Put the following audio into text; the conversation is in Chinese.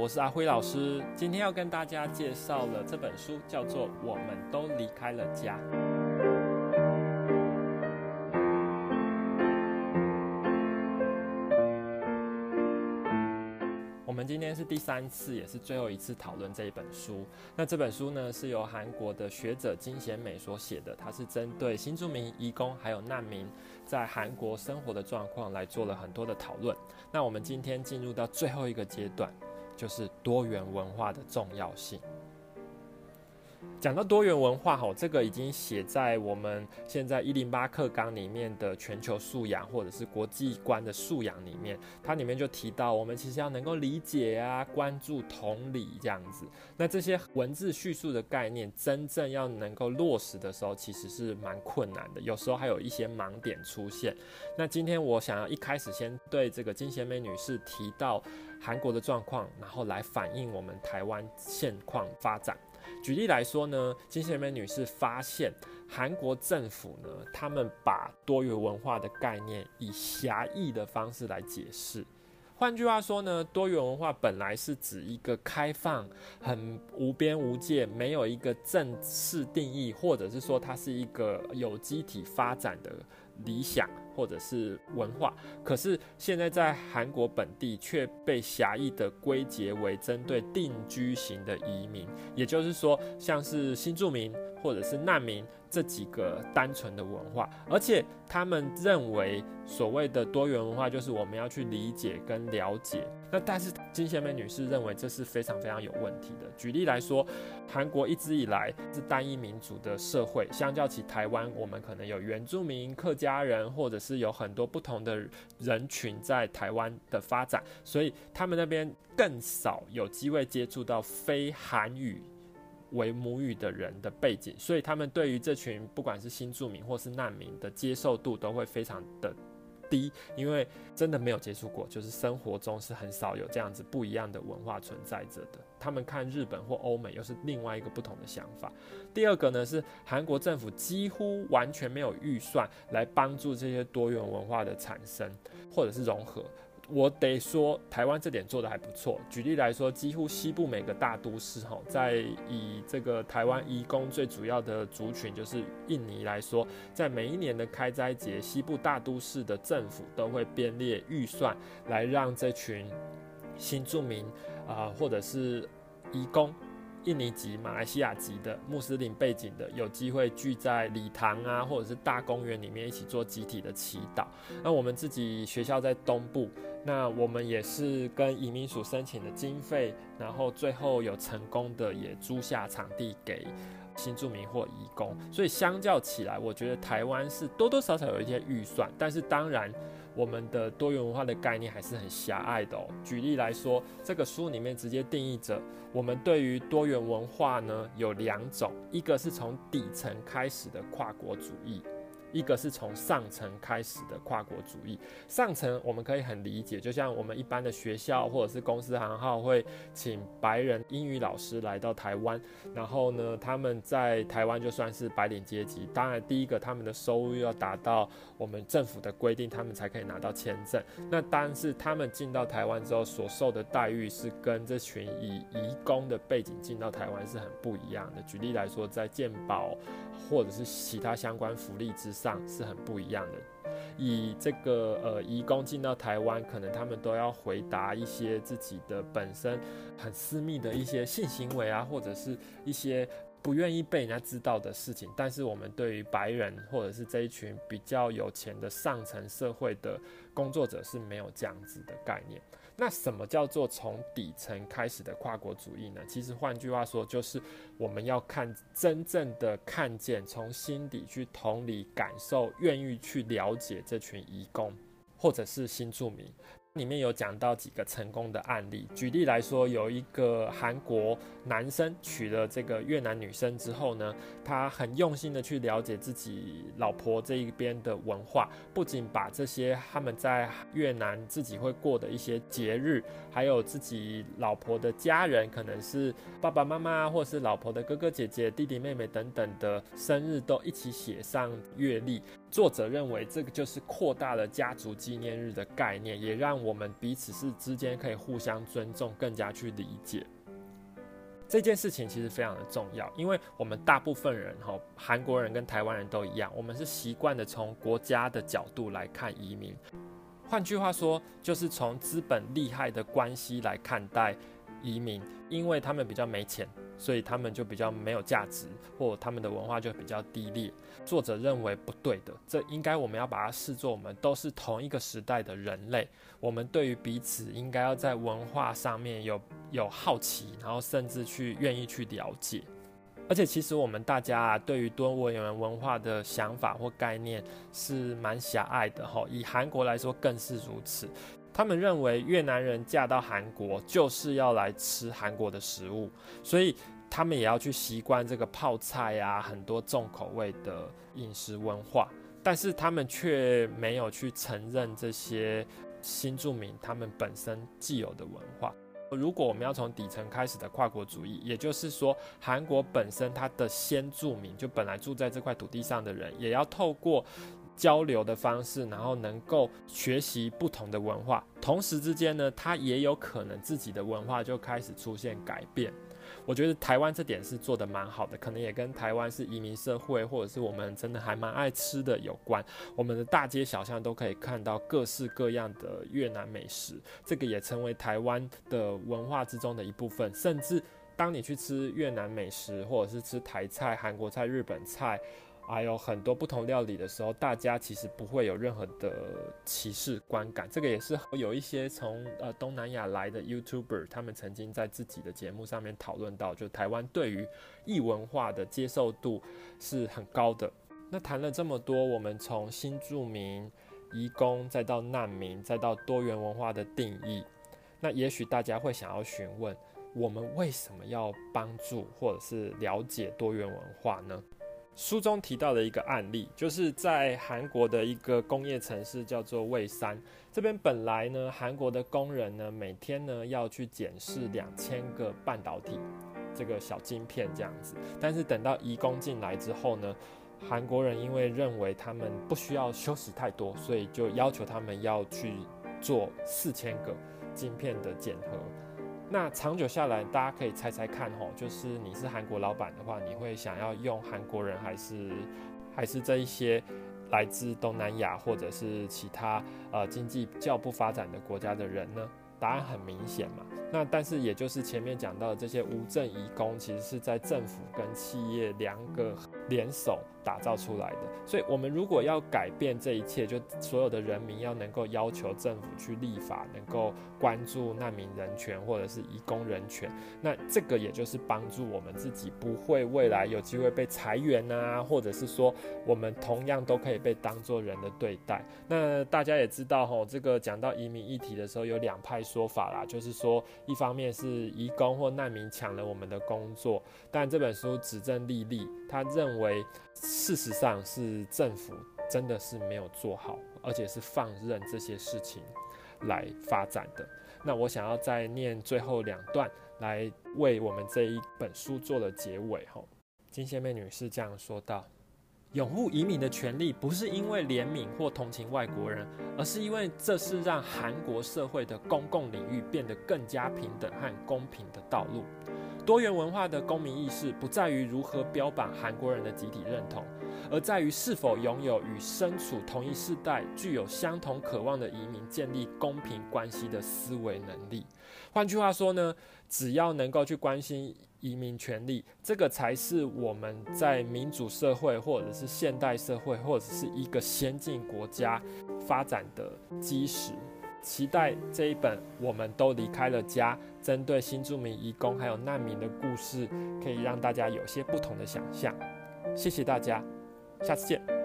我是阿辉老师。今天要跟大家介绍的这本书叫做《我们都离开了家》。我们今天是第三次，也是最后一次讨论这一本书。那这本书呢，是由韩国的学者金贤美所写的，它是针对新住民、移工还有难民在韩国生活的状况来做了很多的讨论。那我们今天进入到最后一个阶段，就是多元文化的重要性。讲到多元文化，吼，这个已经写在我们现在一零八课纲里面的全球素养或者是国际观的素养里面，它里面就提到，我们其实要能够理解啊，关注同理这样子。那这些文字叙述的概念，真正要能够落实的时候，其实是蛮困难的，有时候还有一些盲点出现。那今天我想要一开始先对这个金贤美女士提到韩国的状况，然后来反映我们台湾现况发展。举例来说呢，金贤美女士发现韩国政府呢，他们把多元文化的概念以狭义的方式来解释。换句话说呢，多元文化本来是指一个开放、很无边无界，没有一个正式定义，或者是说它是一个有机体发展的理想。或者是文化，可是现在在韩国本地却被狭义的归结为针对定居型的移民，也就是说，像是新住民或者是难民这几个单纯的文化，而且他们认为所谓的多元文化就是我们要去理解跟了解。那但是金贤美女士认为这是非常非常有问题的。举例来说，韩国一直以来是单一民族的社会，相较起台湾，我们可能有原住民、客家人，或者是有很多不同的人群在台湾的发展，所以他们那边更少有机会接触到非韩语为母语的人的背景，所以他们对于这群不管是新住民或是难民的接受度都会非常的。低，因为真的没有接触过，就是生活中是很少有这样子不一样的文化存在着的。他们看日本或欧美又是另外一个不同的想法。第二个呢，是韩国政府几乎完全没有预算来帮助这些多元文化的产生或者是融合。我得说，台湾这点做得还不错。举例来说，几乎西部每个大都市，哈，在以这个台湾移工最主要的族群就是印尼来说，在每一年的开斋节，西部大都市的政府都会编列预算来让这群新住民啊、或者是移工。印尼籍、马来西亚籍的穆斯林背景的，有机会聚在礼堂啊，或者是大公园里面一起做集体的祈祷。那我们自己学校在东部，那我们也是跟移民署申请的经费，然后最后有成功的也租下场地给新住民或移工。所以相较起来，我觉得台湾是多多少少有一些预算，但是当然。我们的多元文化的概念还是很狭隘的哦。举例来说，这个书里面直接定义着，我们对于多元文化呢有两种，一个是从底层开始的跨国主义。一个是从上层开始的跨国主义，上层我们可以很理解，就像我们一般的学校或者是公司行号会请白人英语老师来到台湾，然后呢，他们在台湾就算是白领阶级。当然，第一个他们的收入要达到我们政府的规定，他们才可以拿到签证。那但是他们进到台湾之后所受的待遇是跟这群以移工的背景进到台湾是很不一样的。举例来说，在健保或者是其他相关福利之上是很不一样的。以这个呃，移工进到台湾，可能他们都要回答一些自己的本身很私密的一些性行为啊，或者是一些。不愿意被人家知道的事情，但是我们对于白人或者是这一群比较有钱的上层社会的工作者是没有这样子的概念。那什么叫做从底层开始的跨国主义呢？其实换句话说，就是我们要看真正的看见，从心底去同理感受，愿意去了解这群移工或者是新住民。里面有讲到几个成功的案例，举例来说，有一个韩国男生娶了这个越南女生之后呢，他很用心的去了解自己老婆这一边的文化，不仅把这些他们在越南自己会过的一些节日，还有自己老婆的家人，可能是爸爸妈妈或是老婆的哥哥姐姐、弟弟妹妹等等的生日，都一起写上月历，作者认为，这个就是扩大了家族纪念日的概念，也让我们彼此是之间可以互相尊重，更加去理解。这件事情其实非常的重要，因为我们大部分人哈，韩国人跟台湾人都一样，我们是习惯的从国家的角度来看移民。换句话说，就是从资本利害的关系来看待移民，因为他们比较没钱。所以他们就比较没有价值，或他们的文化就比较低劣。作者认为不对的，这应该我们要把它视作我们都是同一个时代的人类，我们对于彼此应该要在文化上面有有好奇，然后甚至去愿意去了解。而且其实我们大家啊，对于多元文化的想法或概念是蛮狭隘的哈，以韩国来说更是如此。他们认为越南人嫁到韩国就是要来吃韩国的食物，所以他们也要去习惯这个泡菜啊，很多重口味的饮食文化。但是他们却没有去承认这些新住民他们本身既有的文化。如果我们要从底层开始的跨国主义，也就是说，韩国本身它的先住民就本来住在这块土地上的人，也要透过。交流的方式，然后能够学习不同的文化，同时之间呢，他也有可能自己的文化就开始出现改变。我觉得台湾这点是做得蛮好的，可能也跟台湾是移民社会，或者是我们真的还蛮爱吃的有关。我们的大街小巷都可以看到各式各样的越南美食，这个也成为台湾的文化之中的一部分。甚至当你去吃越南美食，或者是吃台菜、韩国菜、日本菜。还有很多不同料理的时候，大家其实不会有任何的歧视观感。这个也是有一些从呃东南亚来的 YouTuber，他们曾经在自己的节目上面讨论到，就台湾对于异文化的接受度是很高的。那谈了这么多，我们从新住民、移工，再到难民，再到多元文化的定义，那也许大家会想要询问，我们为什么要帮助或者是了解多元文化呢？书中提到的一个案例，就是在韩国的一个工业城市叫做蔚山。这边本来呢，韩国的工人呢，每天呢要去检视两千个半导体这个小晶片这样子。但是等到移工进来之后呢，韩国人因为认为他们不需要休息太多，所以就要求他们要去做四千个晶片的检核。那长久下来，大家可以猜猜看吼，就是你是韩国老板的话，你会想要用韩国人还是还是这一些来自东南亚或者是其他呃经济较不发展的国家的人呢？答案很明显嘛。那但是也就是前面讲到的这些无证移工，其实是在政府跟企业两个联手。打造出来的，所以我们如果要改变这一切，就所有的人民要能够要求政府去立法，能够关注难民人权或者是移工人权，那这个也就是帮助我们自己不会未来有机会被裁员啊，或者是说我们同样都可以被当作人的对待。那大家也知道吼，这个讲到移民议题的时候有两派说法啦，就是说一方面是移工或难民抢了我们的工作，但这本书指证历历，他认为。事实上是政府真的是没有做好，而且是放任这些事情来发展的。那我想要再念最后两段，来为我们这一本书做了结尾。吼，金献媚女士这样说道：“拥护移民的权利，不是因为怜悯或同情外国人，而是因为这是让韩国社会的公共领域变得更加平等和公平的道路。”多元文化的公民意识不在于如何标榜韩国人的集体认同，而在于是否拥有与身处同一世代、具有相同渴望的移民建立公平关系的思维能力。换句话说呢，只要能够去关心移民权利，这个才是我们在民主社会或者是现代社会或者是一个先进国家发展的基石。期待这一本《我们都离开了家》，针对新住民、移工还有难民的故事，可以让大家有些不同的想象。谢谢大家，下次见。